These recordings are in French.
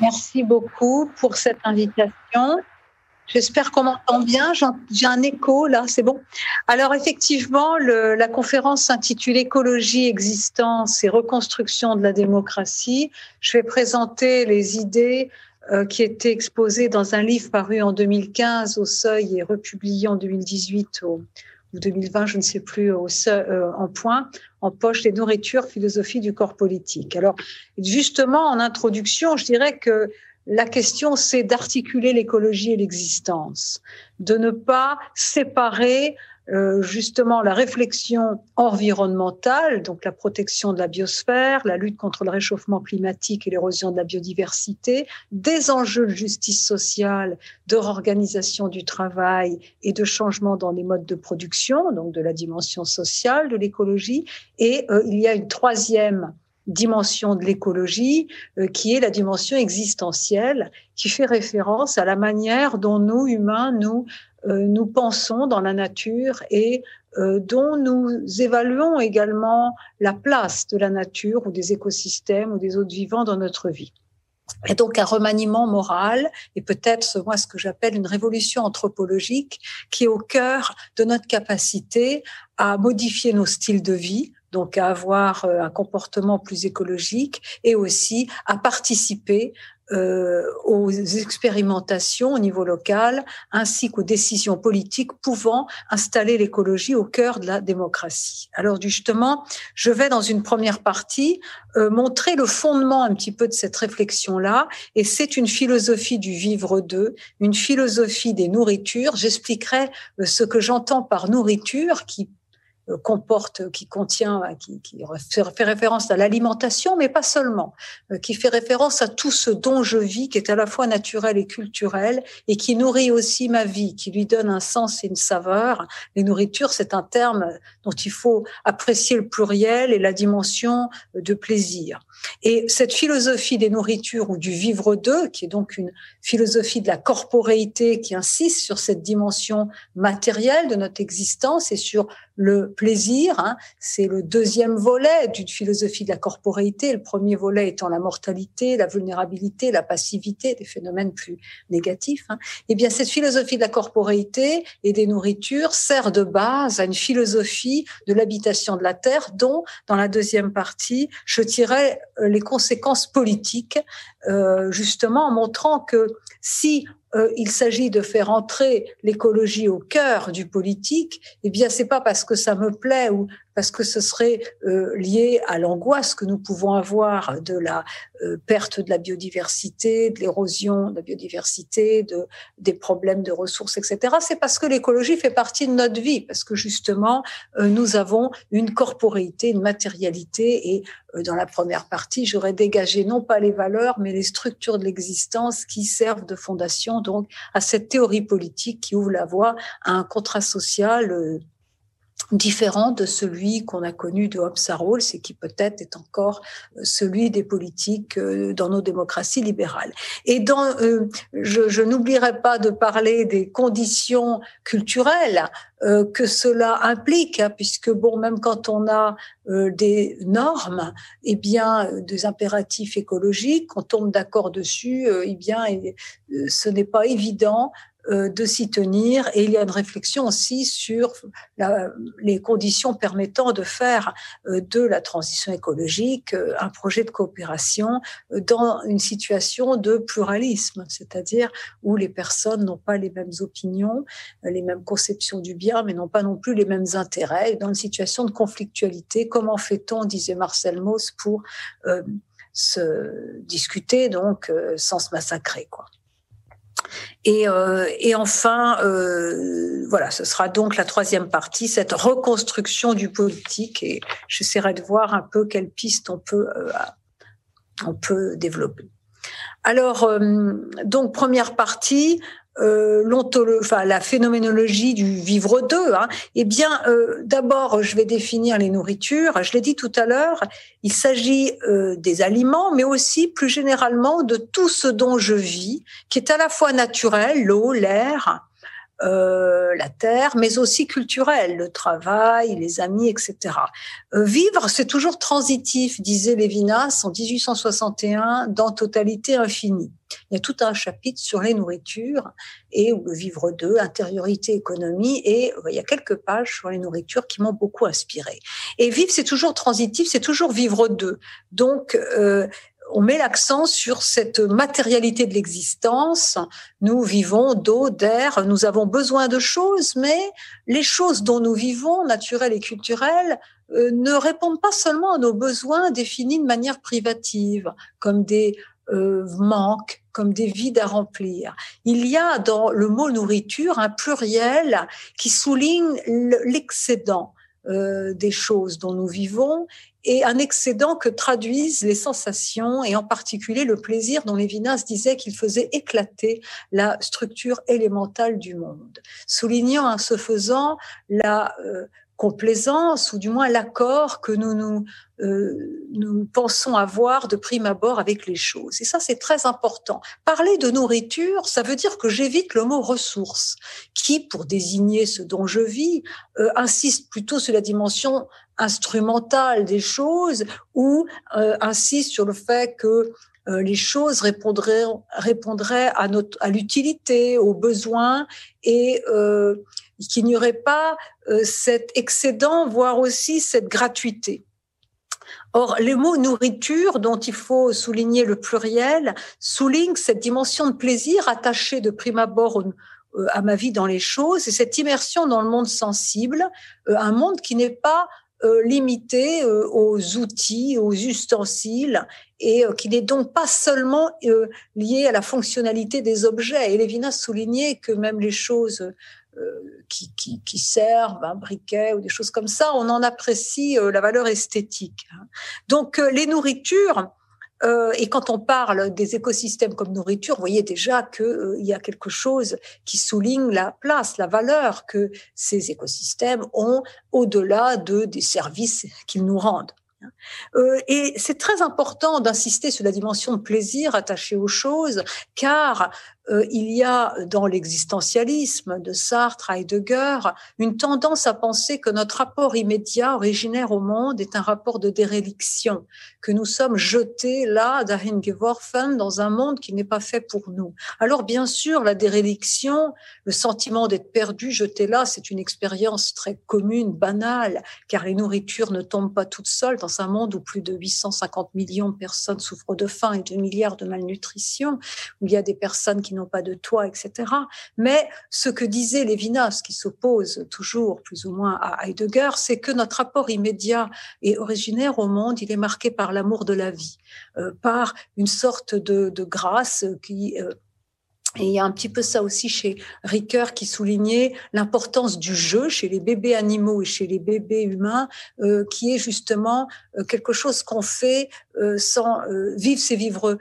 Merci beaucoup pour cette invitation. J'espère qu'on m'entend bien. J'ai un écho là, c'est bon. Alors effectivement, la conférence s'intitule Écologie, existence et reconstruction de la démocratie. Je vais présenter les idées euh, qui étaient exposées dans un livre paru en 2015 au Seuil et republié en 2018 au, ou 2020, je ne sais plus, au, euh, en point, en poche les nourritures, philosophie du corps politique. Alors, justement, en introduction, je dirais que la question, c'est d'articuler l'écologie et l'existence, de ne pas séparer euh, justement la réflexion environnementale, donc la protection de la biosphère, la lutte contre le réchauffement climatique et l'érosion de la biodiversité, des enjeux de justice sociale, de réorganisation du travail et de changement dans les modes de production, donc de la dimension sociale de l'écologie. Et euh, il y a une troisième dimension de l'écologie, euh, qui est la dimension existentielle, qui fait référence à la manière dont nous, humains, nous, nous pensons dans la nature et euh, dont nous évaluons également la place de la nature ou des écosystèmes ou des autres vivants dans notre vie. Et donc un remaniement moral et peut-être moi ce que j'appelle une révolution anthropologique qui est au cœur de notre capacité à modifier nos styles de vie, donc à avoir euh, un comportement plus écologique et aussi à participer euh, aux expérimentations au niveau local ainsi qu'aux décisions politiques pouvant installer l'écologie au cœur de la démocratie. Alors justement, je vais dans une première partie euh, montrer le fondement un petit peu de cette réflexion-là et c'est une philosophie du vivre d'eux, une philosophie des nourritures. J'expliquerai euh, ce que j'entends par nourriture qui comporte, qui contient, euh, qui, qui, fait référence à l'alimentation, mais pas seulement, euh, qui fait référence à tout ce dont je vis, qui est à la fois naturel et culturel, et qui nourrit aussi ma vie, qui lui donne un sens et une saveur. Les nourritures, c'est un terme dont il faut apprécier le pluriel et la dimension de plaisir. Et cette philosophie des nourritures ou du vivre d'eux, qui est donc une philosophie de la corporéité qui insiste sur cette dimension matérielle de notre existence et sur le plaisir. Hein, c'est le deuxième volet d'une philosophie de la corporéité. Le premier volet étant la mortalité, la vulnérabilité, la passivité, des phénomènes plus négatifs. Hein. Eh bien, cette philosophie de la corporéité et des nourritures sert de base à une philosophie de l'habitation de la terre, dont, dans la deuxième partie, je tirais euh, les conséquences politiques, euh, justement en montrant que si il s'agit de faire entrer l'écologie au cœur du politique, eh bien c'est pas parce que ça me plaît ou parce que ce serait euh, lié à l'angoisse que nous pouvons avoir de la euh, perte de la biodiversité, de l'érosion de la biodiversité, de des problèmes de ressources, etc. C'est parce que l'écologie fait partie de notre vie, parce que justement nous avons une corporéité, une matérialité et dans la première partie, j'aurais dégagé non pas les valeurs, mais les structures de l'existence qui servent de fondation donc à cette théorie politique qui ouvre la voie à un contrat social euh, différent de celui qu'on a connu de Hobbes à Rawls et qui peut-être est encore euh, celui des politiques euh, dans nos démocraties libérales. Et dans, je, je n'oublierai pas de parler des conditions culturelles que cela implique, hein, puisque bon, même quand on a des normes, eh bien, des impératifs écologiques, on tombe d'accord dessus, eh bien, ce n'est pas évident euh, de s'y tenir et il y a une réflexion aussi sur les conditions permettant de faire euh, de la transition écologique euh, un projet de coopération dans une situation de pluralisme, c'est-à-dire où les personnes n'ont pas les mêmes opinions, les mêmes conceptions du bien, mais n'ont pas non plus les mêmes intérêts. dans une situation de conflictualité, comment fait-on, disait Marcel Mauss, pour se discuter donc sans se massacrer, quoi. Et, euh, et enfin, euh, voilà, ce sera donc la troisième partie, cette reconstruction du politique. Et j'essaierai de voir un peu quelles pistes on peut, euh, on peut développer. Alors, euh, donc première partie, euh, enfin, la phénoménologie du vivre d'eux, hein, eh bien, euh, d'abord, je vais définir les nourritures. Je l'ai dit tout à l'heure, il s'agit euh, des aliments, mais aussi plus généralement de tout ce dont je vis, qui est à la fois naturel, l'eau, l'air, la terre, mais aussi culturel, le travail, les amis, etc. Vivre, c'est toujours transitif, disait Lévinas en 1861 dans Totalité infinie. Il y a tout un chapitre sur les nourritures et le vivre d'eux, intériorité, économie, et il y a quelques pages sur les nourritures qui m'ont beaucoup inspiré. Et vivre, c'est toujours transitif, c'est toujours vivre d'eux. Donc, euh, on met l'accent sur cette matérialité de l'existence. Nous vivons d'eau, d'air, nous avons besoin de choses, mais les choses dont nous vivons, naturelles et culturelles, euh, ne répondent pas seulement à nos besoins définis de manière privative, comme des euh, manques, comme des vides à remplir. Il y a dans le mot nourriture un pluriel qui souligne l'excédent. Euh, des choses dont nous vivons et un excédent que traduisent les sensations et en particulier le plaisir dont Lévinas disait qu'il faisait éclater la structure élémentale du monde, soulignant en ce faisant la euh, complaisance ou du moins l'accord que nous nous, euh, nous pensons avoir de prime abord avec les choses. Et ça, c'est très important. Parler de nourriture, ça veut dire que j'évite le mot ressources, qui, pour désigner ce dont je vis, euh, insiste plutôt sur la dimension instrumentale des choses ou euh, insiste sur le fait que les choses répondraient, répondraient à, notre, à l'utilité, aux besoins et euh, qu'il n'y aurait pas euh, cet excédent, voire aussi cette gratuité. Or, les mots nourriture, dont il faut souligner le pluriel, soulignent cette dimension de plaisir attachée de prime abord euh, à ma vie dans les choses et cette immersion dans le monde sensible, euh, un monde qui n'est pas limité aux outils, aux ustensiles et qui n'est donc pas seulement lié à la fonctionnalité des objets. Et Lévinas soulignait que même les choses euh, qui, qui, qui, servent un briquet ou des choses comme ça, on en apprécie euh, la valeur esthétique. Hein. Donc euh, les nourritures, et quand on parle des écosystèmes comme nourriture, vous voyez déjà qu'il il y a quelque chose qui souligne la place, la valeur que ces écosystèmes ont au-delà de des services qu'ils nous rendent. Euh, et c'est très important d'insister sur la dimension de plaisir attachée aux choses, car euh, il y a dans l'existentialisme de Sartre, Heidegger, une tendance à penser que notre rapport immédiat, originaire au monde, est un rapport de déréliction, que nous sommes jetés là, dans un monde qui n'est pas fait pour nous. Alors bien sûr, la déréliction, le sentiment d'être perdu, jeté là, c'est une expérience très commune, banale, car les nourritures ne tombent pas toutes seules dans un monde où plus de 850 millions de personnes souffrent de faim et 2 milliards de malnutrition, où il y a des personnes qui n'ont pas de toit, etc. Mais ce que disait Lévinas, qui s'oppose toujours plus ou moins à Heidegger, c'est que notre rapport immédiat et originaire au monde, il est marqué par l'amour de la vie, euh, par une sorte de, grâce qui euh, et il y a un petit peu ça aussi chez Ricoeur qui soulignait l'importance du jeu chez les bébés animaux et chez les bébés humains, euh, qui est justement euh, quelque chose qu'on fait euh, sans vivre, c'est vivre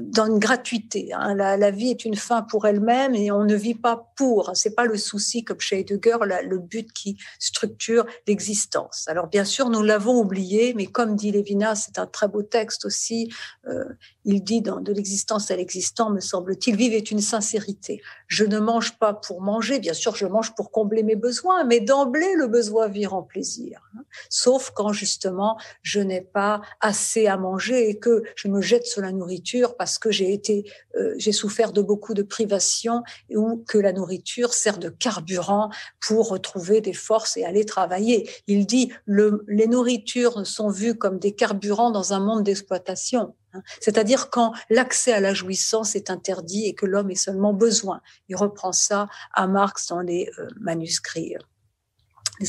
dans une gratuité. Hein. La, la, vie est une fin pour elle-même et on ne vit pas pour. C'est pas le souci comme chez Heidegger, la, le but qui structure l'existence. Alors bien sûr, nous l'avons oublié, mais comme dit Lévinas, c'est un très beau texte aussi. Euh, il dit dans de l'existence à l'existant, me semble-t-il, vivre est une sincérité. Je ne mange pas pour manger, bien sûr, je mange pour combler mes besoins, mais d'emblée le besoin vit en plaisir. Hein. Sauf quand justement je n'ai pas assez à manger et que je me jette sur la nourriture parce que j'ai été, euh, j'ai souffert de beaucoup de privations ou que la nourriture sert de carburant pour retrouver des forces et aller travailler. Il dit le, les nourritures sont vues comme des carburants dans un monde d'exploitation. Hein. C'est-à-dire quand l'accès à la jouissance est interdit et que l'homme est seulement besoin. Il reprend ça à Marx dans les euh, manuscrits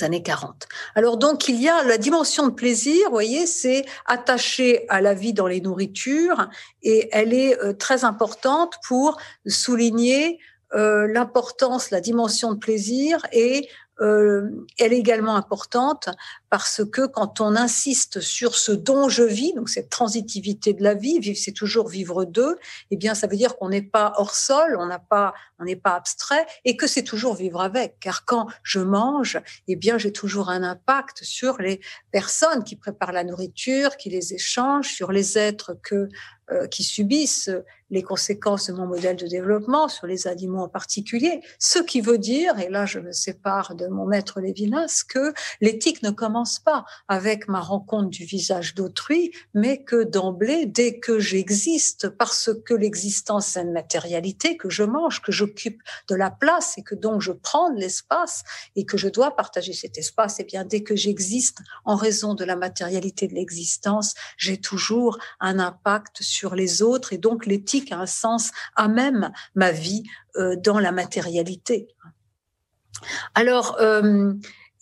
années 40. Alors donc il y a la dimension de plaisir, vous voyez, c'est attaché à la vie dans les nourritures et elle est euh, très importante pour souligner euh, l'importance, la dimension de plaisir et euh, elle est également importante parce que quand on insiste sur ce dont je vis, donc cette transitivité de la vie, c'est toujours vivre d'eux, eh bien ça veut dire qu'on n'est pas hors sol, on n'a pas, on n'est pas abstrait et que c'est toujours vivre avec. Car quand je mange, eh bien j'ai toujours un impact sur les personnes qui préparent la nourriture, qui les échangent, sur les êtres que qui subissent les conséquences de mon modèle de développement sur les animaux en particulier. Ce qui veut dire, et là je me sépare de mon maître Lévinas, que l'éthique ne commence pas avec ma rencontre du visage d'autrui, mais que d'emblée, dès que j'existe, parce que l'existence est une matérialité, que je mange, que j'occupe de la place et que donc je prends de l'espace et que je dois partager cet espace, et eh bien dès que j'existe en raison de la matérialité de l'existence, j'ai toujours un impact sur les autres et donc l'éthique a un sens à même ma vie euh, dans la matérialité. Alors, euh,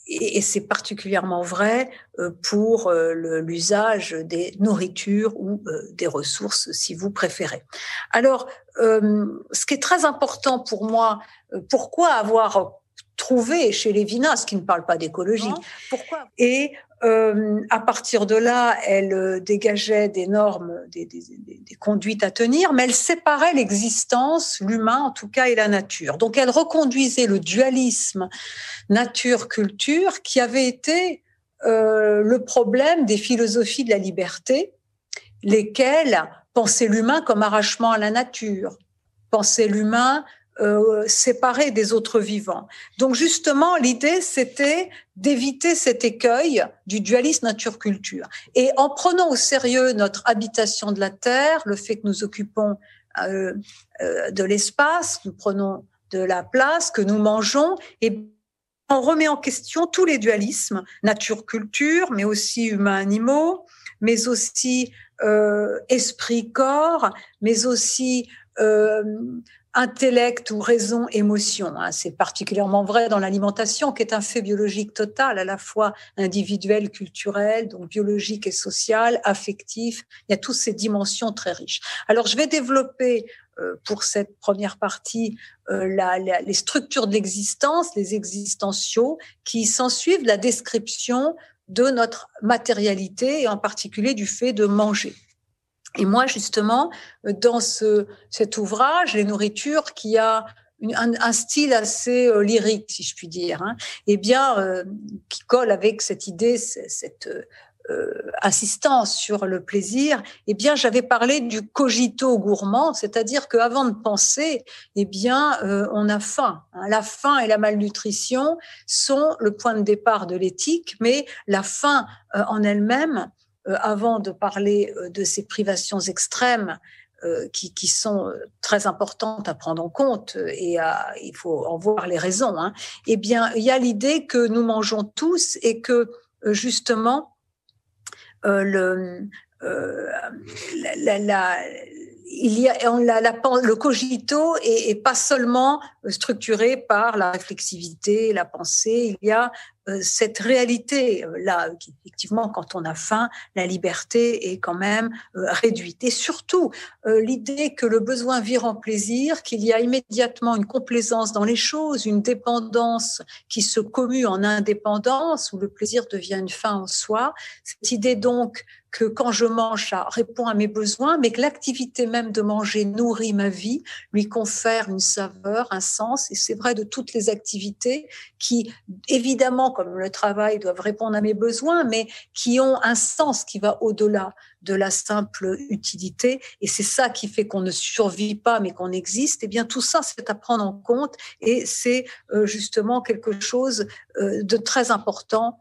et, c'est particulièrement vrai euh, pour l'usage des nourritures ou des ressources, si vous préférez. Alors, ce qui est très important pour moi, pourquoi avoir trouvé chez Lévinas, qui ne parle pas d'écologie, pourquoi? et euh, à partir de là, elle euh, dégageait des normes, des, conduites à tenir, mais elle séparait l'existence, l'humain en tout cas, et la nature. Donc elle reconduisait le dualisme nature-culture qui avait été euh, le problème des philosophies de la liberté, lesquelles pensaient l'humain comme arrachement à la nature, pensaient l'humain euh, séparé des autres vivants. Donc justement, l'idée, c'était d'éviter cet écueil du dualisme nature-culture. Et en prenant au sérieux notre habitation de la Terre, le fait que nous occupons euh, euh, de l'espace, nous prenons de la place, que nous mangeons, et on remet en question tous les dualismes, nature-culture, mais aussi humain-animaux, mais aussi euh, esprit-corps, mais aussi intellect ou raison, émotion. Hein. C'est particulièrement vrai dans l'alimentation, qui est un fait biologique total, à la fois individuel, culturel, donc biologique et social, affectif. Il y a toutes ces dimensions très riches. Alors, je vais développer euh, pour cette première partie euh, les structures de l'existence, les existentiaux, qui s'ensuivent la description de notre matérialité et en particulier du fait de manger. Et moi, justement, euh, dans ce, cet ouvrage, Les nourritures, qui a un, style assez euh, lyrique, si je puis dire, hein, eh bien, euh, qui colle avec cette idée, cette euh, insistance sur le plaisir, eh bien, j'avais parlé du cogito gourmand, c'est-à-dire qu'avant de penser, eh bien, on a faim. Hein. La faim et la malnutrition sont le point de départ de l'éthique, mais la faim en elle-même avant de parler euh, de ces privations extrêmes euh, qui, sont très importantes à prendre en compte et à, il faut en voir les raisons, hein, eh bien, il y a l'idée que nous mangeons tous et que justement, le, il y a la, le cogito est, est, pas seulement structuré par la réflexivité, la pensée. Il y a euh, cette réalité euh, là, effectivement, quand on a faim, la liberté est quand même euh, réduite. Et surtout, l'idée que le besoin vire en plaisir, qu'il y a immédiatement une complaisance dans les choses, une dépendance qui se commue en indépendance, où le plaisir devient une fin en soi. Cette idée donc que quand je mange, ça répond à mes besoins, mais que l'activité même de manger nourrit ma vie, lui confère une saveur, un sens. Et c'est vrai de toutes les activités qui, évidemment, comme le travail, doivent répondre à mes besoins, mais qui ont un sens qui va au-delà de la simple utilité. Et c'est ça qui fait qu'on ne survit pas, mais qu'on existe. Et eh bien, tout ça, c'est à prendre en compte et c'est euh, justement quelque chose euh, de très important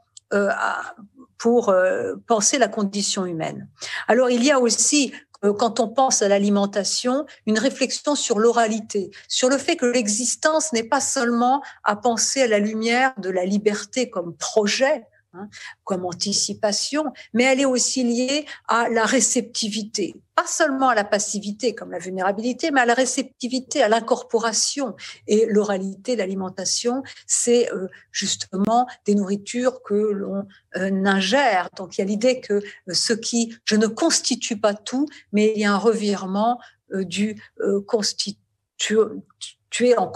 euh, pour penser la condition humaine. Alors, il y a aussi quand on pense à l'alimentation, une réflexion sur l'oralité, sur le fait que l'existence n'est pas seulement à penser à la lumière de la liberté comme projet, Hein, comme anticipation, mais elle est aussi liée à la réceptivité, pas seulement à la passivité comme la vulnérabilité, mais à la réceptivité, à l'incorporation. Et l'oralité, l'alimentation, c'est euh, justement des nourritures que l'on euh, ingère. Donc il y a l'idée que euh, ce qui, je ne constitue pas tout, mais il y a un revirement du constituer en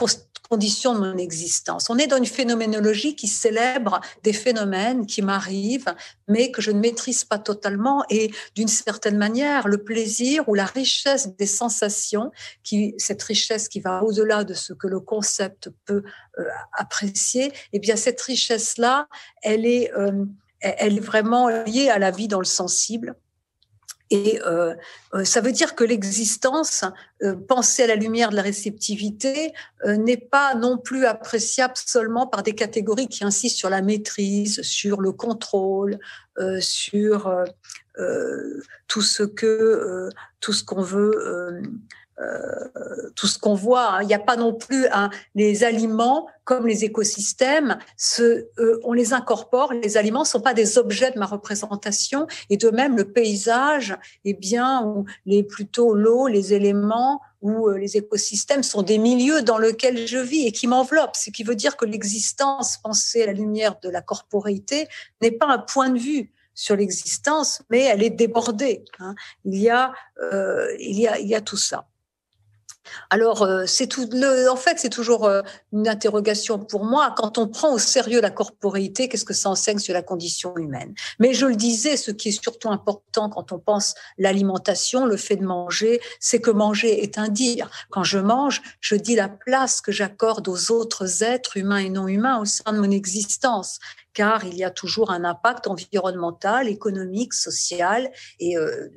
condition de mon existence. On est dans une phénoménologie qui célèbre des phénomènes qui m'arrivent, mais que je ne maîtrise pas totalement. Et d'une certaine manière, le plaisir ou la richesse des sensations, qui, cette richesse qui va au-delà de ce que le concept peut euh, apprécier, eh bien cette richesse-là, elle est, euh, elle est vraiment liée à la vie dans le sensible Et euh, euh, ça veut dire que l'existence, euh, pensée à la lumière de la réceptivité, n'est pas non plus appréciable seulement par des catégories qui insistent sur la maîtrise, sur le contrôle, sur tout ce que tout ce qu'on veut euh, tout ce qu'on voit. Hein. Il n'y a pas non plus hein, les aliments comme les écosystèmes. Ce, euh, on les incorpore. Les aliments ne sont pas des objets de ma représentation. Et de même, le paysage, eh bien, ou les plutôt l'eau, les éléments ou euh, les écosystèmes sont des milieux dans lesquels je vis et qui m'enveloppent. Ce qui veut dire que l'existence pensée à la lumière de la corporéité n'est pas un point de vue sur l'existence, mais elle est débordée. Hein. Il y a, euh, il y a, il y a tout ça. Alors, euh, c'est tout. en fait, c'est toujours euh, une interrogation pour moi. Quand on prend au sérieux la corporéité, qu'est-ce que ça enseigne sur la condition humaine? Mais je le disais, ce qui est surtout important quand on pense l'alimentation, le fait de manger, c'est que manger est un dire. Quand je mange, je dis la place que j'accorde aux autres êtres humains et non humains au sein de mon existence car il y a toujours un impact environnemental, économique, social et euh,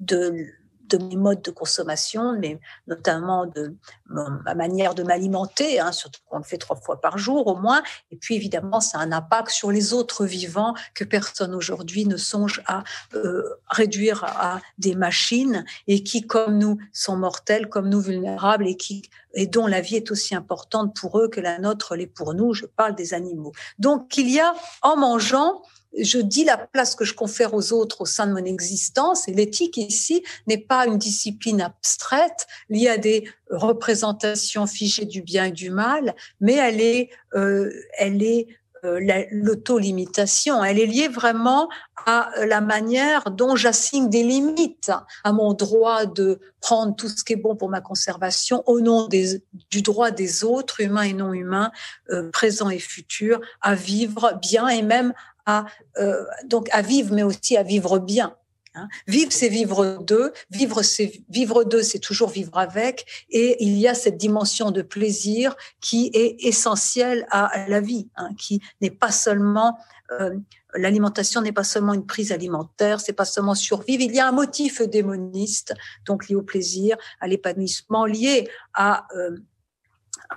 de de mes modes de consommation, mais notamment de ma manière de m'alimenter, hein, surtout qu'on le fait trois fois par jour au moins. Et puis évidemment, ça a un impact sur les autres vivants que personne aujourd'hui ne songe à euh, réduire à des machines et qui, comme nous, sont mortels, comme nous vulnérables et qui et dont la vie est aussi importante pour eux que la nôtre l'est pour nous. Je parle des animaux. Donc il y a en mangeant je dis la place que je confère aux autres au sein de mon existence. Et l'éthique ici n'est pas une discipline abstraite liée à des représentations figées du bien et du mal, mais elle est, euh, elle est euh, l'auto-limitation. Elle est liée vraiment à la manière dont j'assigne des limites à mon droit de prendre tout ce qui est bon pour ma conservation au nom du droit des autres, humains et non humains, euh, présents et futurs, à vivre bien et même à, euh, donc à vivre, mais aussi à vivre bien. Hein. Vivre, c'est vivre deux. Vivre, c'est vivre deux, c'est toujours vivre avec. Et il y a cette dimension de plaisir qui est essentielle à la vie, hein, qui n'est pas seulement euh, l'alimentation n'est pas seulement une prise alimentaire, c'est pas seulement survivre. Il y a un motif démoniste, donc lié au plaisir, à l'épanouissement, lié à euh,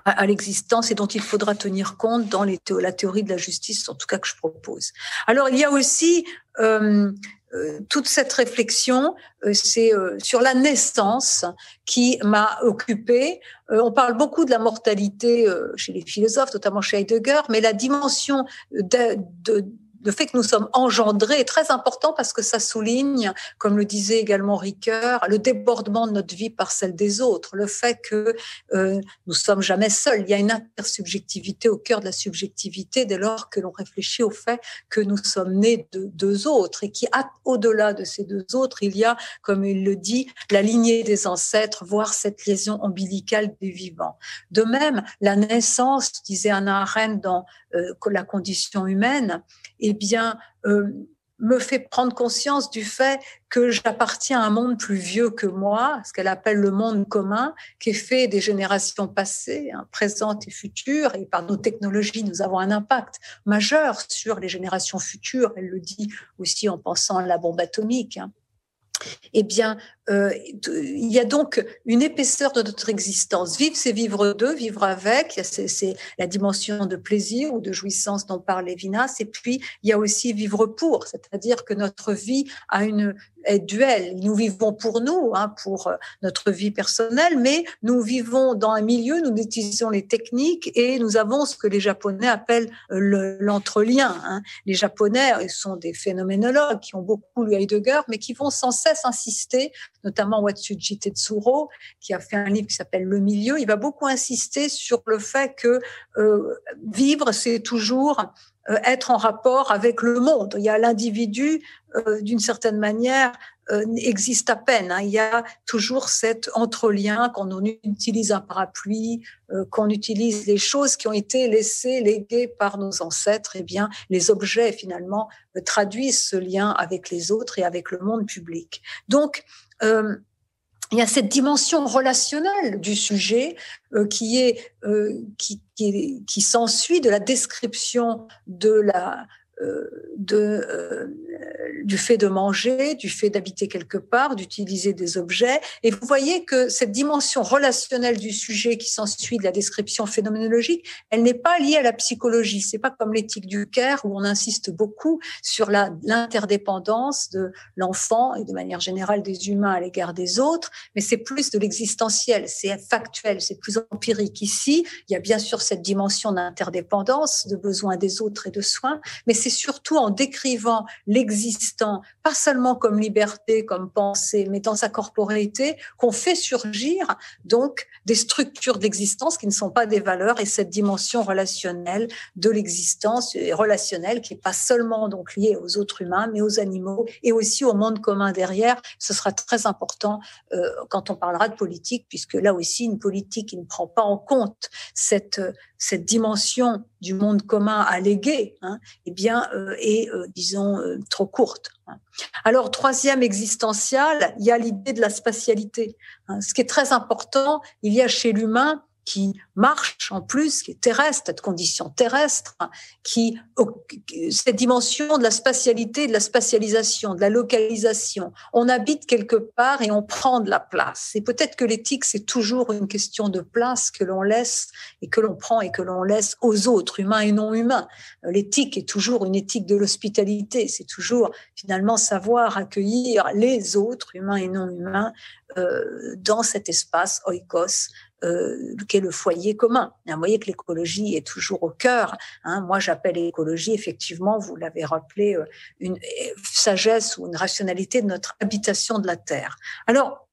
à, l'existence et dont il faudra tenir compte dans la théorie de la justice, en tout cas que je propose. Alors il y a aussi euh, euh, toute cette réflexion, euh, sur la naissance qui m'a occupée. on parle beaucoup de la mortalité chez les philosophes, notamment chez Heidegger, mais la dimension de, de le fait que nous sommes engendrés est très important parce que ça souligne, comme le disait également Ricoeur, le débordement de notre vie par celle des autres, le fait que euh, nous sommes jamais seuls. Il y a une intersubjectivité au cœur de la subjectivité dès lors que l'on réfléchit au fait que nous sommes nés de deux autres et qui, au-delà de ces deux autres, il y a, comme il le dit, la lignée des ancêtres, voire cette liaison ombilicale des vivants. De même, la naissance, disait Anna Arendt dans la condition humaine, eh bien, euh, me fait prendre conscience du fait que j'appartiens à un monde plus vieux que moi, ce qu'elle appelle le monde commun, qui est fait des générations passées, hein, présentes et futures, et par nos technologies, nous avons un impact majeur sur les générations futures. Elle le dit aussi en pensant à la bombe atomique. Hein eh bien, euh, il y a donc une épaisseur de notre existence. Vivre, c'est vivre d'eux, vivre avec. C'est la dimension de plaisir ou de jouissance dont parle Lévinas. Et puis, il y a aussi vivre pour, c'est-à-dire que notre vie a une est duel. Nous vivons pour nous, hein, pour euh, notre vie personnelle, mais nous vivons dans un milieu, nous utilisons les techniques et nous avons ce que les Japonais appellent euh, l'entrelien. hein. Les Japonais sont des phénoménologues qui ont beaucoup lu Heidegger, mais qui vont sans cesse insister, notamment Watsuji Tetsuro, qui a fait un livre qui s'appelle Le milieu. Il va beaucoup insister sur le fait que euh, vivre, c'est toujours être en rapport avec le monde. Il y a l'individu, euh, d'une certaine manière, euh, existe à peine. Hein. Il y a toujours cet entrelien quand on utilise un parapluie, qu'on utilise les choses qui ont été laissées, léguées par nos ancêtres. Eh bien, les objets finalement traduisent ce lien avec les autres et avec le monde public. Donc, il y a cette dimension relationnelle du sujet euh, qui est euh, qui, qui, qui s'ensuit de la description de la de, du fait de manger, du fait d'habiter quelque part, d'utiliser des objets. Et vous voyez que cette dimension relationnelle du sujet qui s'ensuit de la description phénoménologique, elle n'est pas liée à la psychologie. C'est pas comme l'éthique du Caire où on insiste beaucoup sur l'interdépendance de l'enfant et de manière générale des humains à l'égard des autres, mais c'est plus de l'existentiel, c'est factuel, c'est plus empirique. Ici, il y a bien sûr cette dimension d'interdépendance, de besoin des autres et de soins, mais c'est surtout en décrivant l'existant, pas seulement comme liberté, comme pensée, mais dans sa corporéité, qu'on fait surgir donc des structures d'existence qui ne sont pas des valeurs et cette dimension relationnelle de l'existence relationnelle qui est pas seulement donc liée aux autres humains, mais aux animaux et aussi au monde commun derrière. Ce sera très important euh, quand on parlera de politique, puisque là aussi une politique qui ne prend pas en compte cette cette dimension du monde commun allégué, hein, eh bien, euh, est, euh, disons, euh, trop courte. Hein. Alors, troisième existentiel, il y a l'idée de la spatialité. Hein. Ce qui est très important, il y a chez l'humain qui marche en plus, qui est terrestre, cette condition terrestre, qui cette dimension de la spatialité, de la spatialisation, de la localisation. On habite quelque part et on prend de la place. Et peut-être que l'éthique, c'est toujours une question de place que l'on laisse et que l'on prend et que l'on laisse aux autres, humains et non humains. L'éthique est toujours une éthique de l'hospitalité. C'est toujours finalement savoir accueillir les autres, humains et non humains, euh, dans cet espace oikos euh, qu'est le foyer commun. vous voyez que l'écologie est toujours au cœur. Hein. Moi, j'appelle l'écologie, effectivement, vous l'avez rappelé, euh, une sagesse ou une rationalité de notre habitation de la Terre. Alors,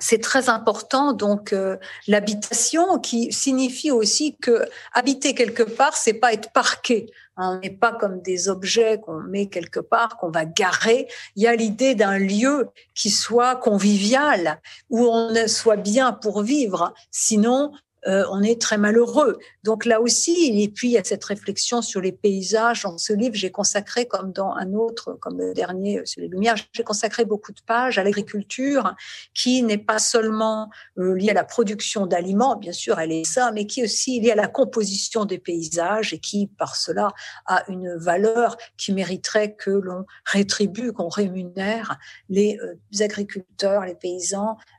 c'est très important donc euh, l'habitation qui signifie aussi que habiter quelque part c'est pas être parqué on n'est pas comme des objets qu'on met quelque part, qu'on va garer. Il y a l'idée d'un lieu qui soit convivial, où on soit bien pour vivre. Sinon, euh, on est très malheureux. Donc là aussi, et puis il y a cette réflexion sur les paysages. Dans ce livre, j'ai consacré, comme dans un autre, comme le dernier euh, sur les Lumières, j'ai consacré beaucoup de pages à l'agriculture, qui n'est pas seulement euh, liée à la production d'aliments, bien sûr, elle est ça, mais qui est aussi liée à la composition des paysages et qui, par cela, a une valeur qui mériterait que l'on rétribue, qu'on rémunère les agriculteurs, les paysans euh,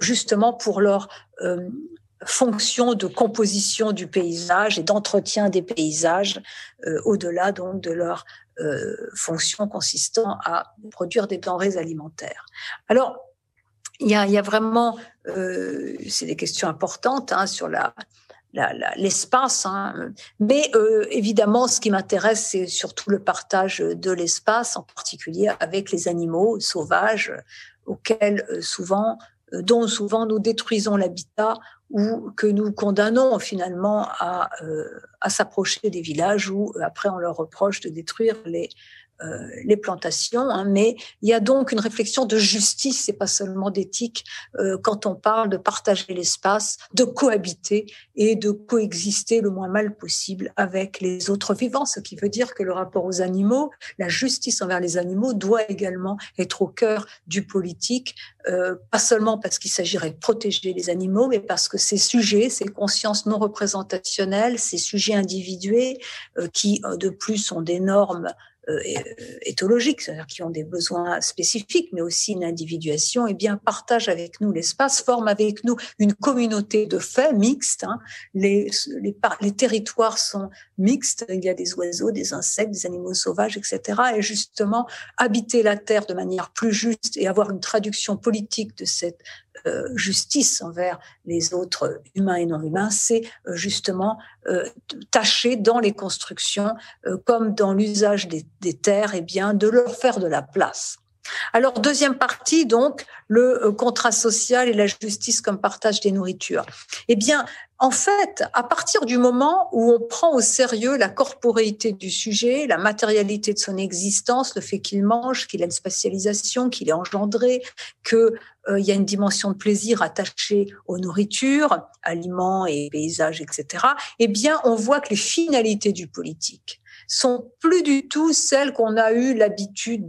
justement pour leur euh, fonction de composition du paysage et d'entretien des paysages, euh, au-delà donc de leur fonction consistant à produire des denrées alimentaires. Alors, il y a, y a vraiment, c'est des questions importantes hein, sur la, l'espace. Hein. Mais évidemment, ce qui m'intéresse, c'est surtout le partage de l'espace, en particulier avec les animaux sauvages, auxquels euh, souvent, euh, dont souvent nous détruisons l'habitat ou que nous condamnons finalement à, euh, à s'approcher des villages où après on leur reproche de détruire les, euh, les plantations, hein, mais il y a donc une réflexion de justice, c'est pas seulement d'éthique, euh, quand on parle de partager l'espace, de cohabiter et de coexister le moins mal possible avec les autres vivants, ce qui veut dire que le rapport aux animaux, la justice envers les animaux doit également être au cœur du politique, euh, pas seulement parce qu'il s'agirait de protéger les animaux, mais parce que ces sujets, ces consciences non représentationnelles, ces sujets individués qui de plus ont des normes euh, éthologiques, c'est-à-dire qui ont des besoins spécifiques, mais aussi une individuation, et eh bien partagent avec nous l'espace, forment avec nous une communauté de faits mixte. Hein. Les, les, territoires sont mixtes, il y a des oiseaux, des insectes, des animaux sauvages, etc. Et justement, habiter la terre de manière plus juste et avoir une traduction politique de cette euh, justice envers les autres humains et non humains, c'est euh, justement euh, tâcher dans les constructions, comme dans l'usage des, terres, et eh bien, de leur faire de la place. Alors, deuxième partie, donc, le euh, contrat social et la justice comme partage des nourritures. Eh bien, en fait, à partir du moment où on prend au sérieux la corporéité du sujet, la matérialité de son existence, le fait qu'il mange, qu'il a une spatialisation, qu'il est engendré, qu'il euh, y a une dimension de plaisir attachée aux nourritures, aliments et paysages, etc., eh bien, on voit que les finalités du politique, sont plus du tout celles qu'on a eu l'habitude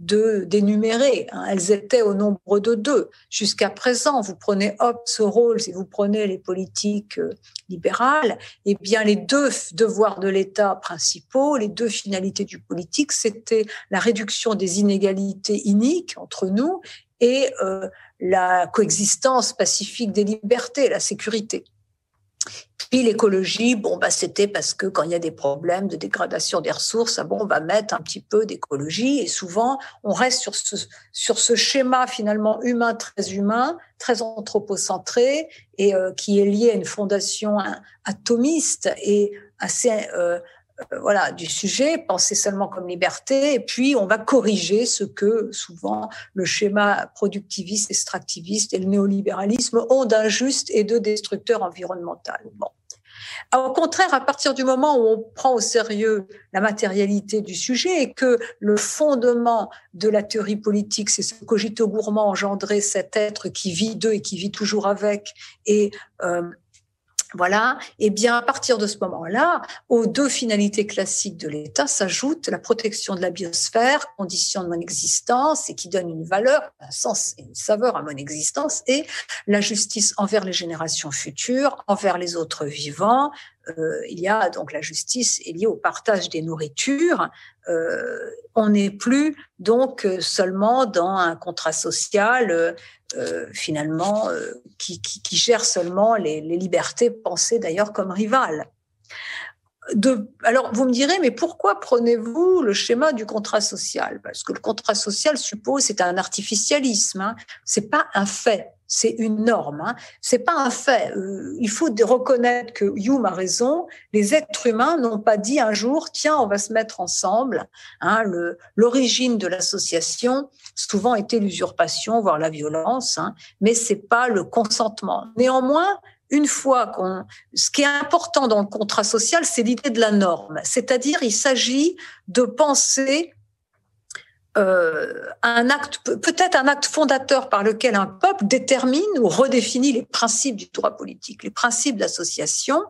de, d'énumérer. Hein. Elles étaient au nombre de deux. Jusqu'à présent, vous prenez Hobbes, Rawls et vous prenez les politiques euh, libérales, eh bien les deux devoirs de l'État principaux, les deux finalités du politique, c'était la réduction des inégalités iniques entre nous et euh, la coexistence pacifique des libertés, la sécurité. Puis l'écologie, bon, bah, c'était parce que quand il y a des problèmes de dégradation des ressources, ah bon, on va mettre un petit peu d'écologie. Et souvent, on reste sur ce, sur ce schéma finalement humain, très humain, très anthropocentré, et euh, qui est lié à une fondation atomiste et assez euh, voilà, du sujet, penser seulement comme liberté, et puis on va corriger ce que souvent le schéma productiviste, extractiviste et le néolibéralisme ont d'injuste et de destructeur environnemental. Bon. Au contraire, à partir du moment où on prend au sérieux la matérialité du sujet et que le fondement de la théorie politique, c'est ce cogito gourmand engendré cet être qui vit d'eux et qui vit toujours avec et euh, voilà. Et bien, à partir de ce moment-là, aux deux finalités classiques de l'État s'ajoute la protection de la biosphère, condition de mon existence et qui donne une valeur, un sens et une saveur à mon existence, et la justice envers les générations futures, envers les autres vivants. Euh, il y a donc la justice liée au partage des nourritures. Euh, on n'est plus donc seulement dans un contrat social euh, finalement, euh, qui, gère seulement les, les libertés pensées d'ailleurs comme rivales. De, alors, vous me direz, mais pourquoi prenez-vous le schéma du contrat social? Parce que le contrat social suppose, c'est un artificialisme, hein. c'est pas un fait c'est une norme. Hein. C'est pas un fait. Euh, il faut reconnaître que Hume a raison. Les êtres humains n'ont pas dit un jour, tiens, on va se mettre ensemble. Hein, L'origine de l'association souvent était l'usurpation, voire la violence, hein, mais c'est pas le consentement. Néanmoins, une fois qu'on, ce qui est important dans le contrat social, c'est l'idée de la norme. C'est-à-dire, il s'agit de penser euh, un acte, peut-être un acte fondateur par lequel un peuple détermine ou redéfinit les principes du droit politique, les principes d'association,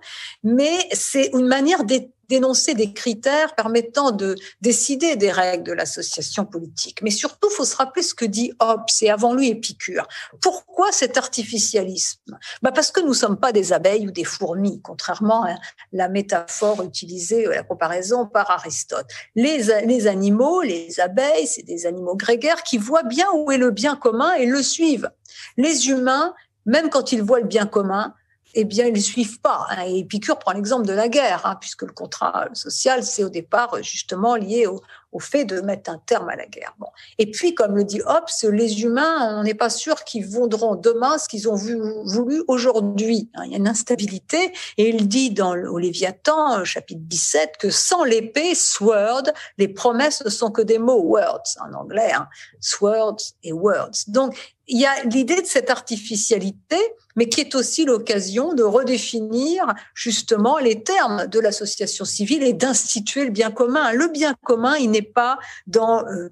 mais c'est une manière d'énoncer des critères permettant de décider des règles de l'association politique. Mais surtout, il faut se rappeler ce que dit Hobbes et avant lui Épicure. Pourquoi cet artificialisme? Bah Parce que nous ne sommes pas des abeilles ou des fourmis, contrairement à la métaphore utilisée, la comparaison par Aristote. Les, les animaux, les abeilles, c'est des animaux grégaires qui voient bien où est le bien commun et le suivent. Les humains, même quand ils voient le bien commun, eh bien, ils ne suivent pas. Hein. Et Épicure prend l'exemple de la guerre, hein, puisque le contrat social, c'est au départ justement lié au, fait de mettre un terme à la guerre. Et puis, comme le dit Hobbes, les humains, on n'est pas sûr qu'ils voudront demain ce qu'ils ont voulu aujourd'hui. Hein. Il y a une instabilité. Et il dit dans le, au Léviathan, euh, chapitre 17, que sans l'épée, sword, les promesses ne sont que des mots, words en anglais, swords et words. Donc, il y a l'idée de cette artificialité, mais qui est aussi l'occasion de redéfinir justement les termes de l'association civile et d'instituer le bien commun. Le bien commun, il n'est pas euh,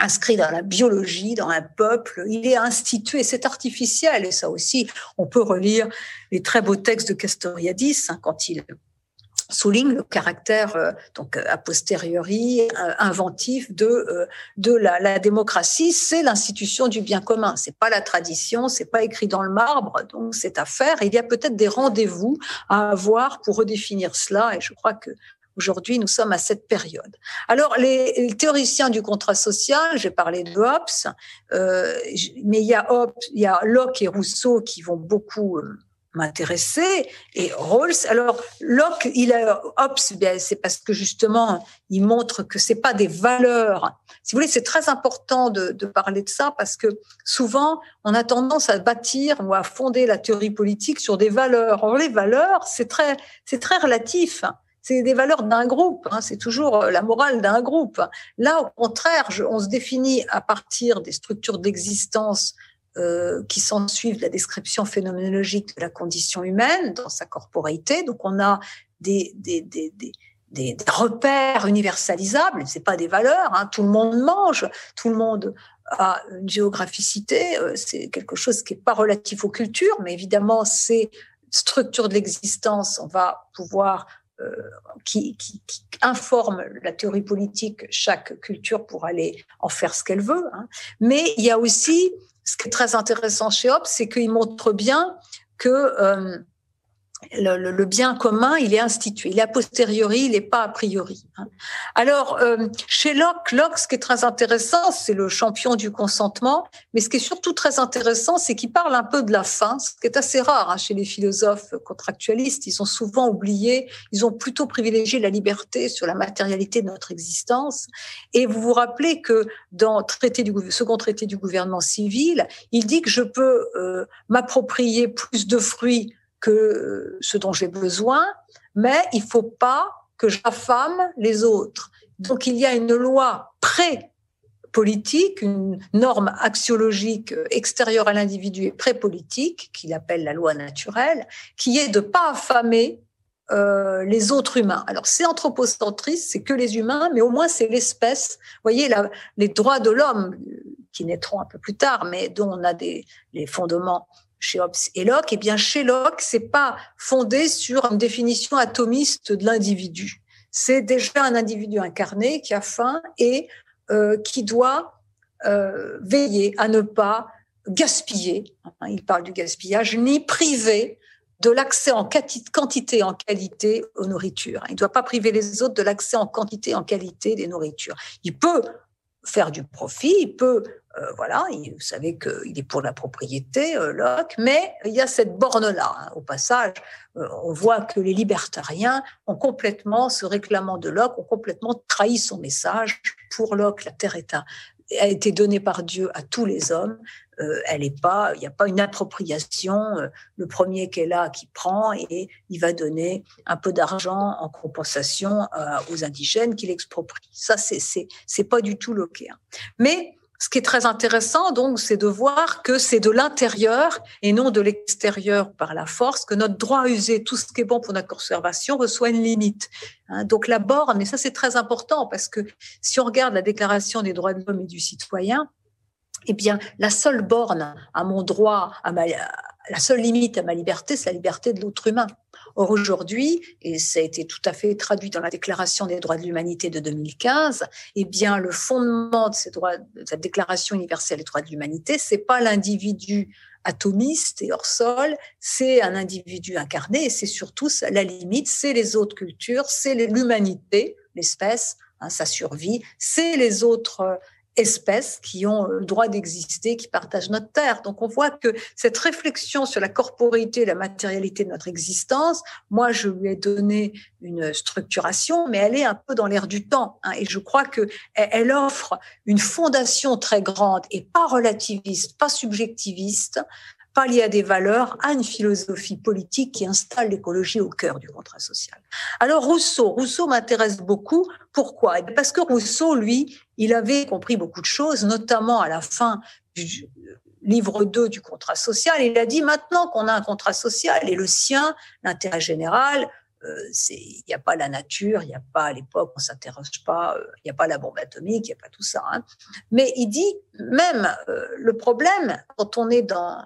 inscrit dans la biologie, dans un peuple, il est institué, c'est artificiel. Et ça aussi, on peut relire les très beaux textes de Castoriadis hein, quand il souligne le caractère euh, donc a posteriori euh, inventif de euh, de la, la démocratie. C'est l'institution du bien commun. C'est pas la tradition c'est pas écrit dans le marbre donc c'est à faire. Il y a peut-être des rendez-vous à avoir pour redéfinir cela. Et je crois que Aujourd'hui, nous sommes à cette période. Alors, les, les théoriciens du contrat social, j'ai parlé de Hobbes, euh, mais il y a Hobbes, il y a Locke et Rousseau qui vont beaucoup m'intéresser. Et Rawls alors Locke il a Hobbes c'est parce que justement il montre que c'est pas des valeurs. Si vous voulez c'est très important de, de, parler de ça parce que souvent on a tendance à bâtir ou à fonder la théorie politique sur des valeurs. Or les valeurs c'est très c'est très relatif. C'est des valeurs d'un groupe, hein, c'est toujours la morale d'un groupe. Là, au contraire, je, on se définit à partir des structures d'existence euh, qui suivent la description phénoménologique de la condition humaine dans sa corporéité. Donc on a des, des, des, des des, repères universalisables, c'est pas des valeurs. Hein. Tout le monde mange, tout le monde a une géographicité. Euh, c'est quelque chose qui est pas relatif aux cultures, mais évidemment, ces structures de l'existence, on va pouvoir qui, qui, informe la théorie politique, chaque culture pour aller en faire ce qu'elle veut. Hein. Mais il y a aussi, ce qui est très intéressant chez Hobbes, c'est qu'il montre bien que le, bien commun, il est institué. Il est a posteriori, il n'est pas a priori. Hein. Alors, euh, chez Locke, Locke, ce qui est très intéressant, c'est le champion du consentement, mais ce qui est surtout très intéressant, c'est qu'il parle un peu de la fin, ce qui est assez rare hein, chez les philosophes contractualistes. Ils ont souvent oublié, ils ont plutôt privilégié la liberté sur la matérialité de notre existence. Et vous vous rappelez que dans traité du second traité du gouvernement civil, il dit que je peux euh, m'approprier plus de fruits que ce dont j'ai besoin, mais il faut pas que j'affame les autres. Donc il y a une loi pré-politique, une norme axiologique extérieure à l'individu et pré-politique, qu'il appelle la loi naturelle, qui est de pas affamer euh, les autres humains. Alors c'est anthropocentriste, c'est que les humains, mais au moins c'est l'espèce. Vous voyez, les droits de l'homme qui naîtront un peu plus tard, mais dont on a des, les fondements chez Hobbes et Locke, eh bien chez Locke, c'est pas fondé sur une définition atomiste de l'individu. C'est déjà un individu incarné qui a faim et euh, qui doit euh, veiller à ne pas gaspiller. Hein, il parle du gaspillage, ni priver de l'accès en quantité en qualité aux nourritures. Il ne doit pas priver les autres de l'accès en quantité en qualité des nourritures. Il peut faire du profit, il peut euh, voilà, vous savez qu'il est pour la propriété, euh, Locke, mais il y a cette borne-là. Hein. Au passage, euh, on voit que les libertariens ont complètement, se réclamant de Locke, ont complètement trahi son message. Pour Locke, la terre est a été donnée par Dieu à tous les hommes. Elle est pas, il n'y a pas une appropriation. le premier qui est là, qui prend et il va donner un peu d'argent en compensation aux indigènes qu'il exproprie. Ça, c'est c'est pas du tout lockéen. Mais ce qui est très intéressant, donc, c'est de voir que c'est de l'intérieur et non de l'extérieur par la force que notre droit à user tout ce qui est bon pour notre conservation reçoit une limite. Hein. donc la borne, et ça c'est très important parce que si on regarde la Déclaration des droits de l'homme et du citoyen, eh bien, la seule borne à mon droit, à ma, la seule limite à ma liberté, c'est la liberté de l'autre humain. Or aujourd'hui, et ça a été tout à fait traduit dans la Déclaration des droits de l'humanité de 2015, eh bien le fondement de, ces droits, de cette Déclaration universelle des droits de l'humanité, c'est pas l'individu atomiste et hors sol, c'est un individu incarné et c'est surtout la limite, c'est les autres cultures, c'est l'humanité, l'espèce, hein, sa survie, c'est les autres espèces qui ont le droit d'exister, qui partagent notre terre. Donc on voit que cette réflexion sur la corporité, la matérialité de notre existence, moi je lui ai donné une structuration, mais elle est un peu dans l'air du temps. Hein, et je crois que elle offre une fondation très grande et pas relativiste, pas subjectiviste, pas lié à des valeurs, à une philosophie politique qui installe l'écologie au cœur du contrat social. Alors Rousseau, Rousseau m'intéresse beaucoup. Pourquoi? Eh Parce que Rousseau, lui, il avait compris beaucoup de choses, notamment à la fin du livre 2 du contrat social. Il a dit maintenant qu'on a un contrat social et le sien, l'intérêt général, euh, il n'y a pas la nature, il n'y a pas l'époque, on s'interroge pas, euh, il n'y a pas la bombe atomique, il n'y a pas tout ça. Hein. Mais il dit même euh, le problème quand on est dans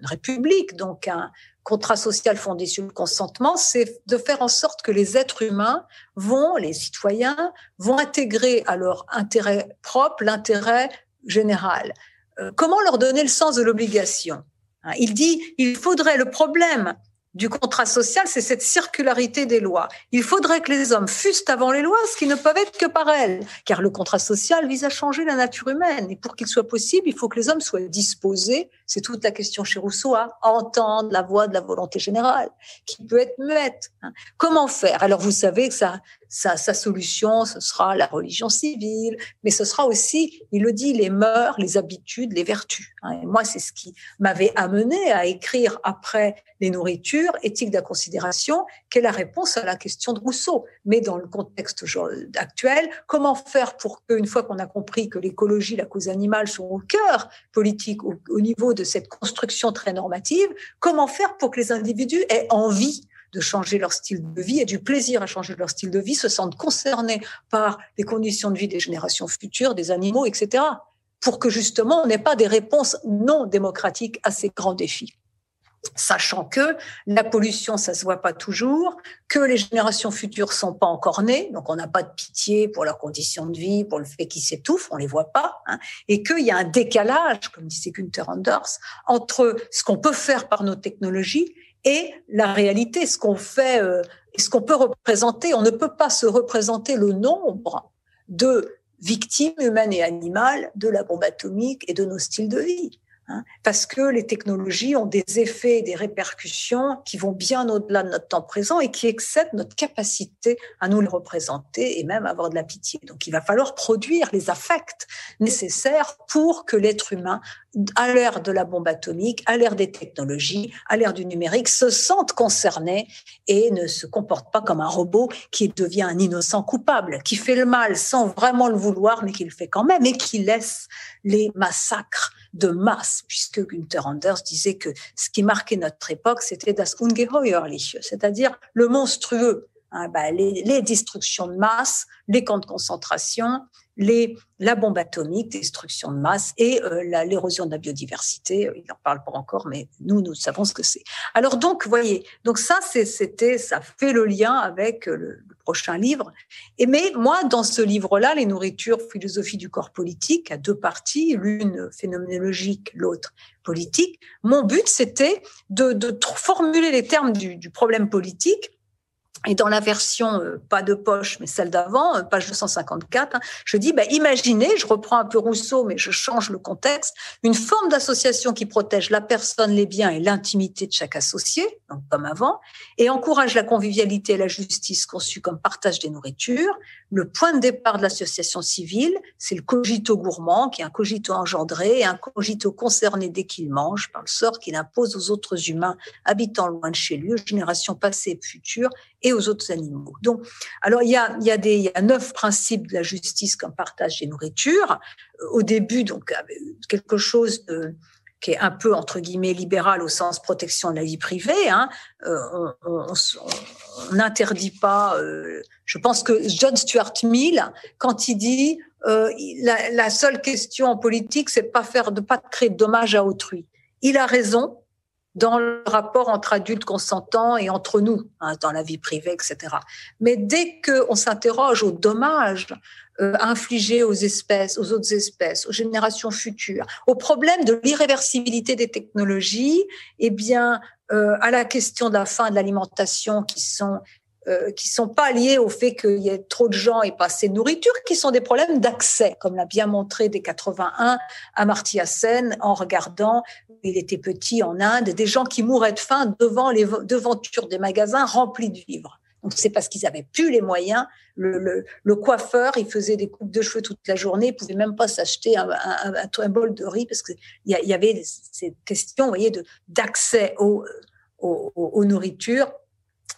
une république, donc un contrat social fondé sur le consentement, c'est de faire en sorte que les êtres humains vont, les citoyens, vont intégrer à leur intérêt propre l'intérêt général. Euh, comment leur donner le sens de l'obligation? Hein, Il dit, il faudrait le problème du contrat social, c'est cette circularité des lois. Il faudrait que les hommes fussent avant les lois, ce qui ne peuvent être que par elles, car le contrat social vise à changer la nature humaine. Et pour qu'il soit possible, il faut que les hommes soient disposés, c'est toute la question chez Rousseau, entendre la voix de la volonté générale, qui peut être muette. Hein. Comment faire? Alors vous savez que ça, sa, solution, ce sera la religion civile, mais ce sera aussi, il le dit, les mœurs, les habitudes, les vertus. Hein. Et moi, c'est ce qui m'avait amené à écrire après les nourritures, éthique de la considération, qui est la réponse à la question de Rousseau. Mais dans le contexte actuel, comment faire pour qu'une fois qu'on a compris que l'écologie, la cause animale sont au cœur politique, au, au niveau de cette construction très normative, comment faire pour que les individus aient envie de changer leur style de vie et du plaisir à changer leur style de vie, se sentent concernés par les conditions de vie des générations futures, des animaux, etc., pour que justement on n'ait pas des réponses non démocratiques à ces grands défis. Sachant que la pollution, ça se voit pas toujours, que les générations futures sont pas encore nées, donc on n'a pas de pitié pour leurs conditions de vie, pour le fait qu'ils s'étouffent, on les voit pas, hein, et qu'il y a un décalage, comme disait Gunther Anders, entre ce qu'on peut faire par nos technologies et la réalité, ce qu'on fait, euh, ce qu'on peut représenter. On ne peut pas se représenter le nombre de victimes humaines et animales de la bombe atomique et de nos styles de vie. Hein, parce que les technologies ont des effets, des répercussions qui vont bien au-delà de notre temps présent et qui excèdent notre capacité à nous les représenter et même avoir de la pitié. Donc il va falloir produire les affects nécessaires pour que l'être humain, à l'ère de la bombe atomique, à l'ère des technologies, à l'ère du numérique, se sente concerné et ne se comporte pas comme un robot qui devient un innocent coupable, qui fait le mal sans vraiment le vouloir, mais qui le fait quand même et qui laisse les massacres de masse, puisque Günther Anders disait que ce qui marquait notre époque, c'était das Ungeheuerliche, c'est-à-dire le monstrueux. Hein, bah, les, les, destructions de masse, les camps de concentration, la bombe atomique, destruction de masse et euh, l'érosion de la biodiversité. Il n'en parle pas encore, mais nous, nous savons ce que c'est. Alors donc, voyez, donc ça, c'était, ça fait le lien avec le, prochain livre. Et mais moi, dans ce livre-là, les nourritures, philosophie du corps politique, à deux parties, l'une phénoménologique, l'autre politique. Mon but, c'était de, formuler les termes du problème politique et dans la version euh, pas de poche, mais celle d'avant, euh, page 254, hein, je dis, bah, imaginez, je reprends un peu Rousseau, mais je change le contexte, une forme d'association qui protège la personne, les biens et l'intimité de chaque associé, donc comme avant, et encourage la convivialité et la justice conçue comme partage des nourritures. Le point de départ de l'association civile, c'est le cogito gourmand, qui est un cogito engendré et un cogito concerné dès qu'il mange par le sort qu'il impose aux autres humains habitant loin de chez lui, aux générations passées et futures, et aux autres animaux. Donc, alors il y a, il y a y a neuf principes de la justice comme partage des nourritures. Au début, donc quelque chose de, qui est un peu entre guillemets libéral au sens protection de la vie privée. Hein. Euh, on n'interdit pas. Euh, je pense que John Stuart Mill, quand il dit euh, la, la, seule question en politique, c'est pas faire de pas créer de dommages à autrui. Il a raison dans le rapport entre adultes consentants et entre nous, hein, dans la vie privée, etc. Mais dès qu'on s'interroge aux dommages euh, infligés aux espèces, aux autres espèces, aux générations futures, au problème de l'irréversibilité des technologies, eh bien, euh, à la question de la fin de l'alimentation qui sont euh, qui sont pas liés au fait qu'il y ait trop de gens et pas assez de nourriture, qui sont des problèmes d'accès, comme l'a bien montré dès 81 Amartya Sen en regardant, il était petit en Inde, des gens qui mouraient de faim devant les devantures des magasins remplis de vivres. Donc c'est parce qu'ils avaient plus les moyens. Le, coiffeur, il faisait des coupes de cheveux toute la journée, il pouvait même pas s'acheter un, bol de riz parce qu'il y, y avait ces questions, vous voyez, d'accès aux nourritures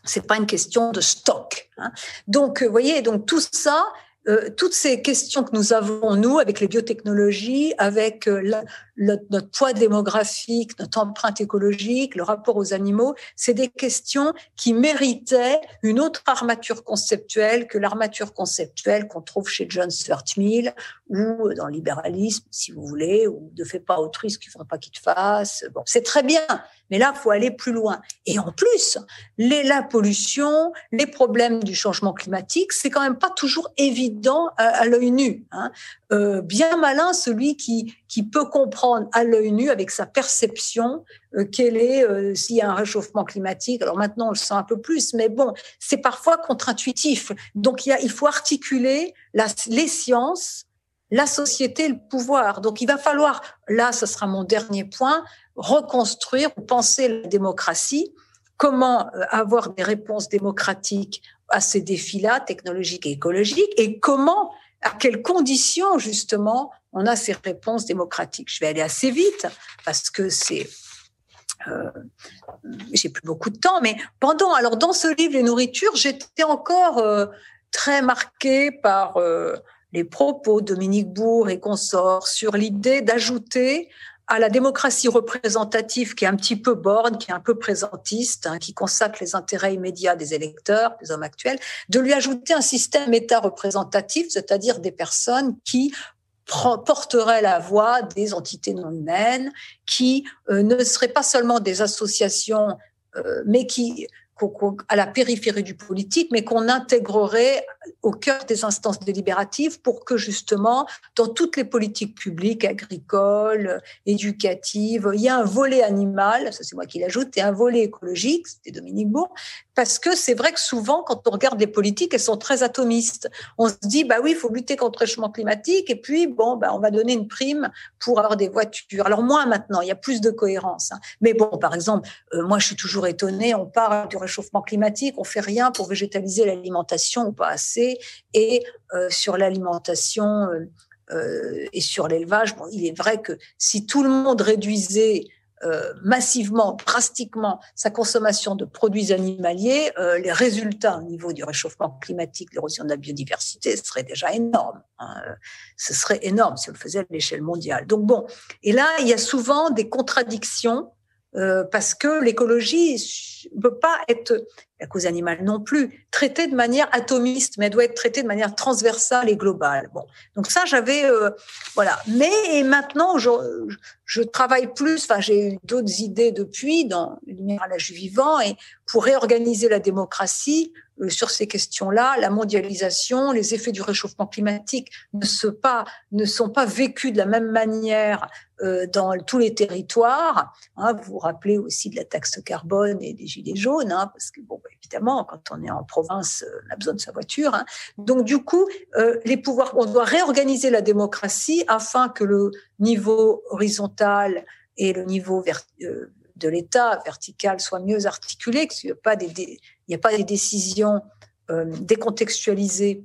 c'est pas une question de stock. Hein. Donc, vous voyez, donc tout ça, euh, toutes ces questions que nous avons, nous, avec les biotechnologies, avec euh, notre poids démographique, notre empreinte écologique, le rapport aux animaux, c'est des questions qui méritaient une autre armature conceptuelle que l'armature conceptuelle qu'on trouve chez John Stuart Mill ou dans le libéralisme, si vous voulez, ou ne fais pas autrui ce qu'il ne faudra pas qu'il te fasse. Bon, c'est très bien, mais là, faut aller plus loin. Et en plus, la pollution, les problèmes du changement climatique, c'est quand même pas toujours évident à, l'œil nu. Hein. Euh, bien malin celui qui, qui peut comprendre à l'œil nu avec sa perception euh, est euh, s'il y a un réchauffement climatique. Alors maintenant, on le sent un peu plus, mais bon, c'est parfois contre-intuitif. Donc il, y a, il faut articuler les sciences, la société, le pouvoir. Donc il va falloir, là, ce sera mon dernier point, reconstruire ou penser la démocratie. Comment euh, avoir des réponses démocratiques à ces défis-là, technologiques et écologiques, et comment à quelles conditions justement on a ces réponses démocratiques. Je vais aller assez vite parce que c'est euh, j'ai plus beaucoup de temps, mais pendant alors dans ce livre les nourritures, j'étais encore euh, très marquée par les propos de Dominique Bourg et consorts sur l'idée d'ajouter à la démocratie représentative qui est un petit peu borne, qui est un peu présentiste, hein, qui consacre les intérêts immédiats des électeurs, des hommes actuels, de lui ajouter un système État représentatif, c'est-à-dire des personnes qui porterait la voix des entités non humaines qui ne seraient pas seulement des associations, mais qui à la périphérie du politique, mais qu'on intégrerait au cœur des instances délibératives pour que justement, dans toutes les politiques publiques, agricoles, éducatives, il y a un volet animal, ça c'est moi qui l'ajoute, et un volet écologique, c'était Dominique Bourg, parce que c'est vrai que souvent, quand on regarde les politiques, elles sont très atomistes. On se dit, bah oui, il faut lutter contre le réchauffement climatique, et puis, bon, bah, on va donner une prime pour avoir des voitures. Alors, moins maintenant, il y a plus de cohérence. Hein. Mais bon, par exemple, euh, moi, je suis toujours étonnée, on parle du réchauffement climatique, on fait rien pour végétaliser l'alimentation, ou pas assez, et euh, sur l'alimentation euh, et sur l'élevage, bon, il est vrai que si tout le monde réduisait euh, massivement, drastiquement sa consommation de produits animaliers, euh, les résultats au niveau du réchauffement climatique, l'érosion de la biodiversité seraient déjà énormes. Hein. Ce serait énorme si on le faisait à l'échelle mondiale. Donc bon, et là, il y a souvent des contradictions euh, parce que l'écologie ne peut pas être, la cause animale non plus, traitée de manière atomiste, mais elle doit être traitée de manière transversale et globale. Bon, donc ça, j'avais, euh, voilà. Mais maintenant, je, je travaille plus, enfin, j'ai eu d'autres idées depuis dans Lumière à l'âge vivant, et pour réorganiser la démocratie, euh, sur ces questions-là, la mondialisation, les effets du réchauffement climatique ne, se pas, ne sont pas vécus de la même manière dans tous les territoires. Hein, vous vous rappelez aussi de la taxe carbone et des gilets jaunes, hein, parce que bon, bah, évidemment, quand on est en province, euh, on a besoin de sa voiture. Hein. Donc du coup, les pouvoirs, on doit réorganiser la démocratie afin que le niveau horizontal et le niveau de l'État vertical soit mieux articulé, qu'il n'y a pas des décisions euh, décontextualisées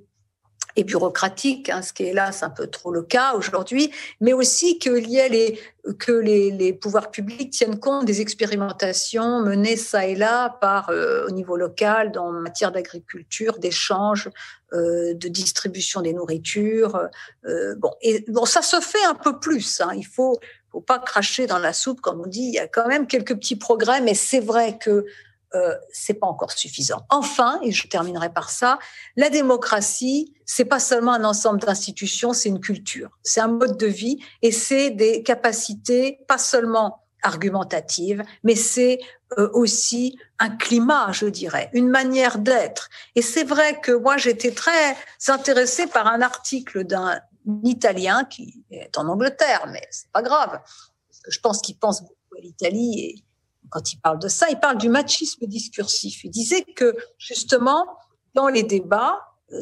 et bureaucratiques, hein, ce qui est c'est un peu trop le cas aujourd'hui, mais aussi qu'il y ait les, que les, pouvoirs publics tiennent compte des expérimentations menées ça et là par euh, au niveau local dans matière d'agriculture, d'échange, euh, de distribution des nourritures. bon, et bon, ça se fait un peu plus. Hein, il faut faut pas cracher dans la soupe, comme on dit. Il y a quand même quelques petits progrès, mais c'est vrai que euh, c'est pas encore suffisant. Enfin, et je terminerai par ça, la démocratie, c'est pas seulement un ensemble d'institutions, c'est une culture, c'est un mode de vie et c'est des capacités pas seulement argumentatives, mais c'est euh, aussi un climat, je dirais, une manière d'être. Et c'est vrai que moi, j'étais très intéressée par un article d'un Italien qui est en Angleterre, mais c'est pas grave. Je pense qu'il pense beaucoup à l'Italie et quand il parle de ça, il parle du machisme discursif. Il disait que justement, dans les débats, euh,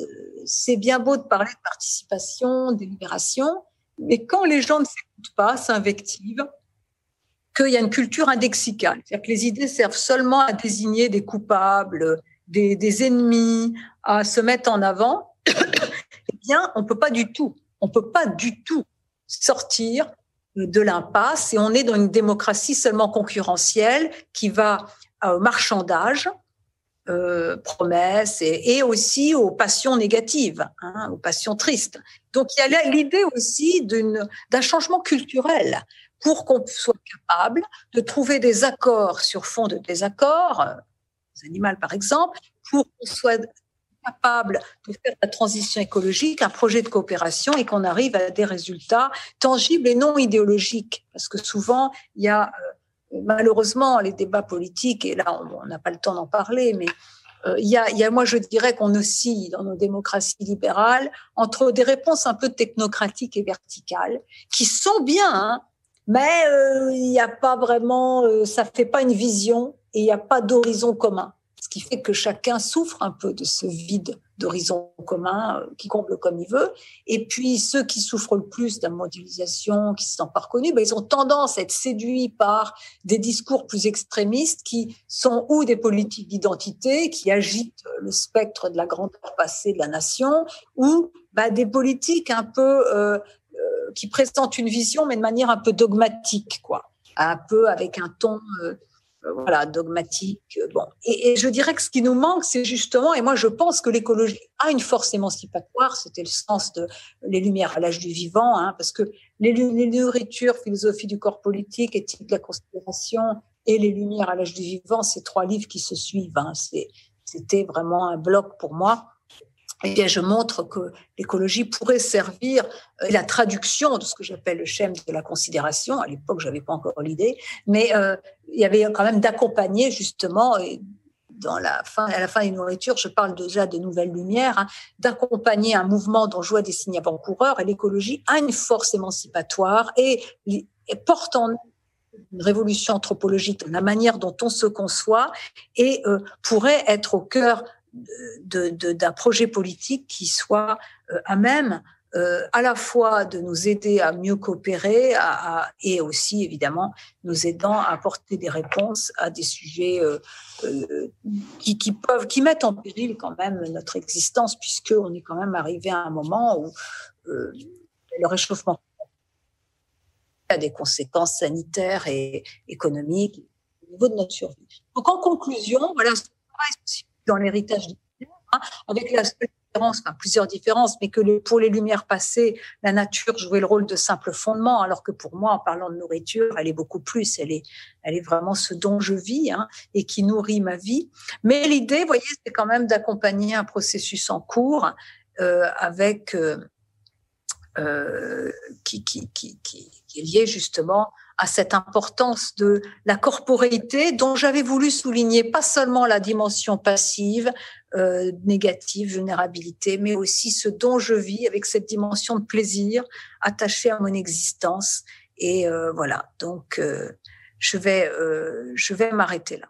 c'est bien beau de parler de participation, de délibération, mais quand les gens ne s'écoutent pas, s'invectivent, qu'il y a une culture indexicale, c'est-à-dire que les idées servent seulement à désigner des coupables, des, ennemis, à se mettre en avant, eh bien, on peut pas du tout, on peut pas du tout sortir de l'impasse et on est dans une démocratie seulement concurrentielle qui va au marchandage, euh, promesses et, aussi aux passions négatives, hein, aux passions tristes. Donc il y a l'idée aussi d'un changement culturel pour qu'on soit capable de trouver des accords sur fond de désaccords, euh, les animaux par exemple, pour qu'on soit capable de faire la transition écologique, un projet de coopération et qu'on arrive à des résultats tangibles et non idéologiques. Parce que souvent, il y a euh, malheureusement les débats politiques, et là, on n'a pas le temps d'en parler, mais euh, il, y a, moi, je dirais qu'on oscille dans nos démocraties libérales entre des réponses un peu technocratiques et verticales, qui sont bien, hein, mais euh, il n'y a pas vraiment, ça fait pas une vision et il n'y a pas d'horizon commun ce qui fait que chacun souffre un peu de ce vide d'horizon commun euh, qui comble comme il veut. Et puis ceux qui souffrent le plus de la mondialisation, qui ne se sentent pas reconnus, ben, ils ont tendance à être séduits par des discours plus extrémistes qui sont ou des politiques d'identité qui agitent le spectre de la grandeur passée de la nation, ou ben, des politiques un peu euh, euh, qui présentent une vision mais de manière un peu dogmatique, quoi, un peu avec un ton voilà, dogmatique. Bon. Et, je dirais que ce qui nous manque, c'est justement, et moi je pense que l'écologie a une force émancipatoire, c'était le sens de Les Lumières à l'âge du vivant, hein, parce que les, les, nourritures, philosophie du corps politique, éthique de la considération et Les Lumières à l'âge du vivant, ces trois livres qui se suivent, hein, c'était vraiment un bloc pour moi. Eh bien, je montre que l'écologie pourrait servir euh, la traduction de ce que j'appelle le schème de la considération. À l'époque, j'avais pas encore l'idée, mais euh, il y avait quand même d'accompagner justement. Et dans la fin, à la fin des nourritures, je parle déjà de nouvelles lumières, hein, d'accompagner un mouvement dont je vois des signes avant-coureurs. Et l'écologie a une force émancipatoire et, porte en une révolution anthropologique la manière dont on se conçoit et euh, pourrait être au cœur d'un projet politique qui soit euh, à même euh, à la fois de nous aider à mieux coopérer et aussi évidemment nous aidant à apporter des réponses à des sujets euh, qui, peuvent qui mettent en péril quand même notre existence puisque on est quand même arrivé à un moment où le réchauffement a des conséquences sanitaires et économiques au niveau de notre survie. Donc en conclusion, voilà dans l'héritage des Lumières, hein, avec la différence, plusieurs différences, mais que pour les Lumières passées, la nature jouait le rôle de simple fondement, alors que pour moi, en parlant de nourriture, elle est beaucoup plus. Elle est, elle est vraiment ce dont je vis hein, et qui nourrit ma vie. Mais l'idée, vous voyez, c'est quand même d'accompagner un processus en cours euh, avec euh, euh, qui, qui, qui, est lié justement à cette importance de la corporéité dont j'avais voulu souligner pas seulement la dimension passive, euh, négative, vulnérabilité, mais aussi ce dont je vis avec cette dimension de plaisir attachée à mon existence. Et euh, voilà, donc euh, je vais, euh, je vais m'arrêter là.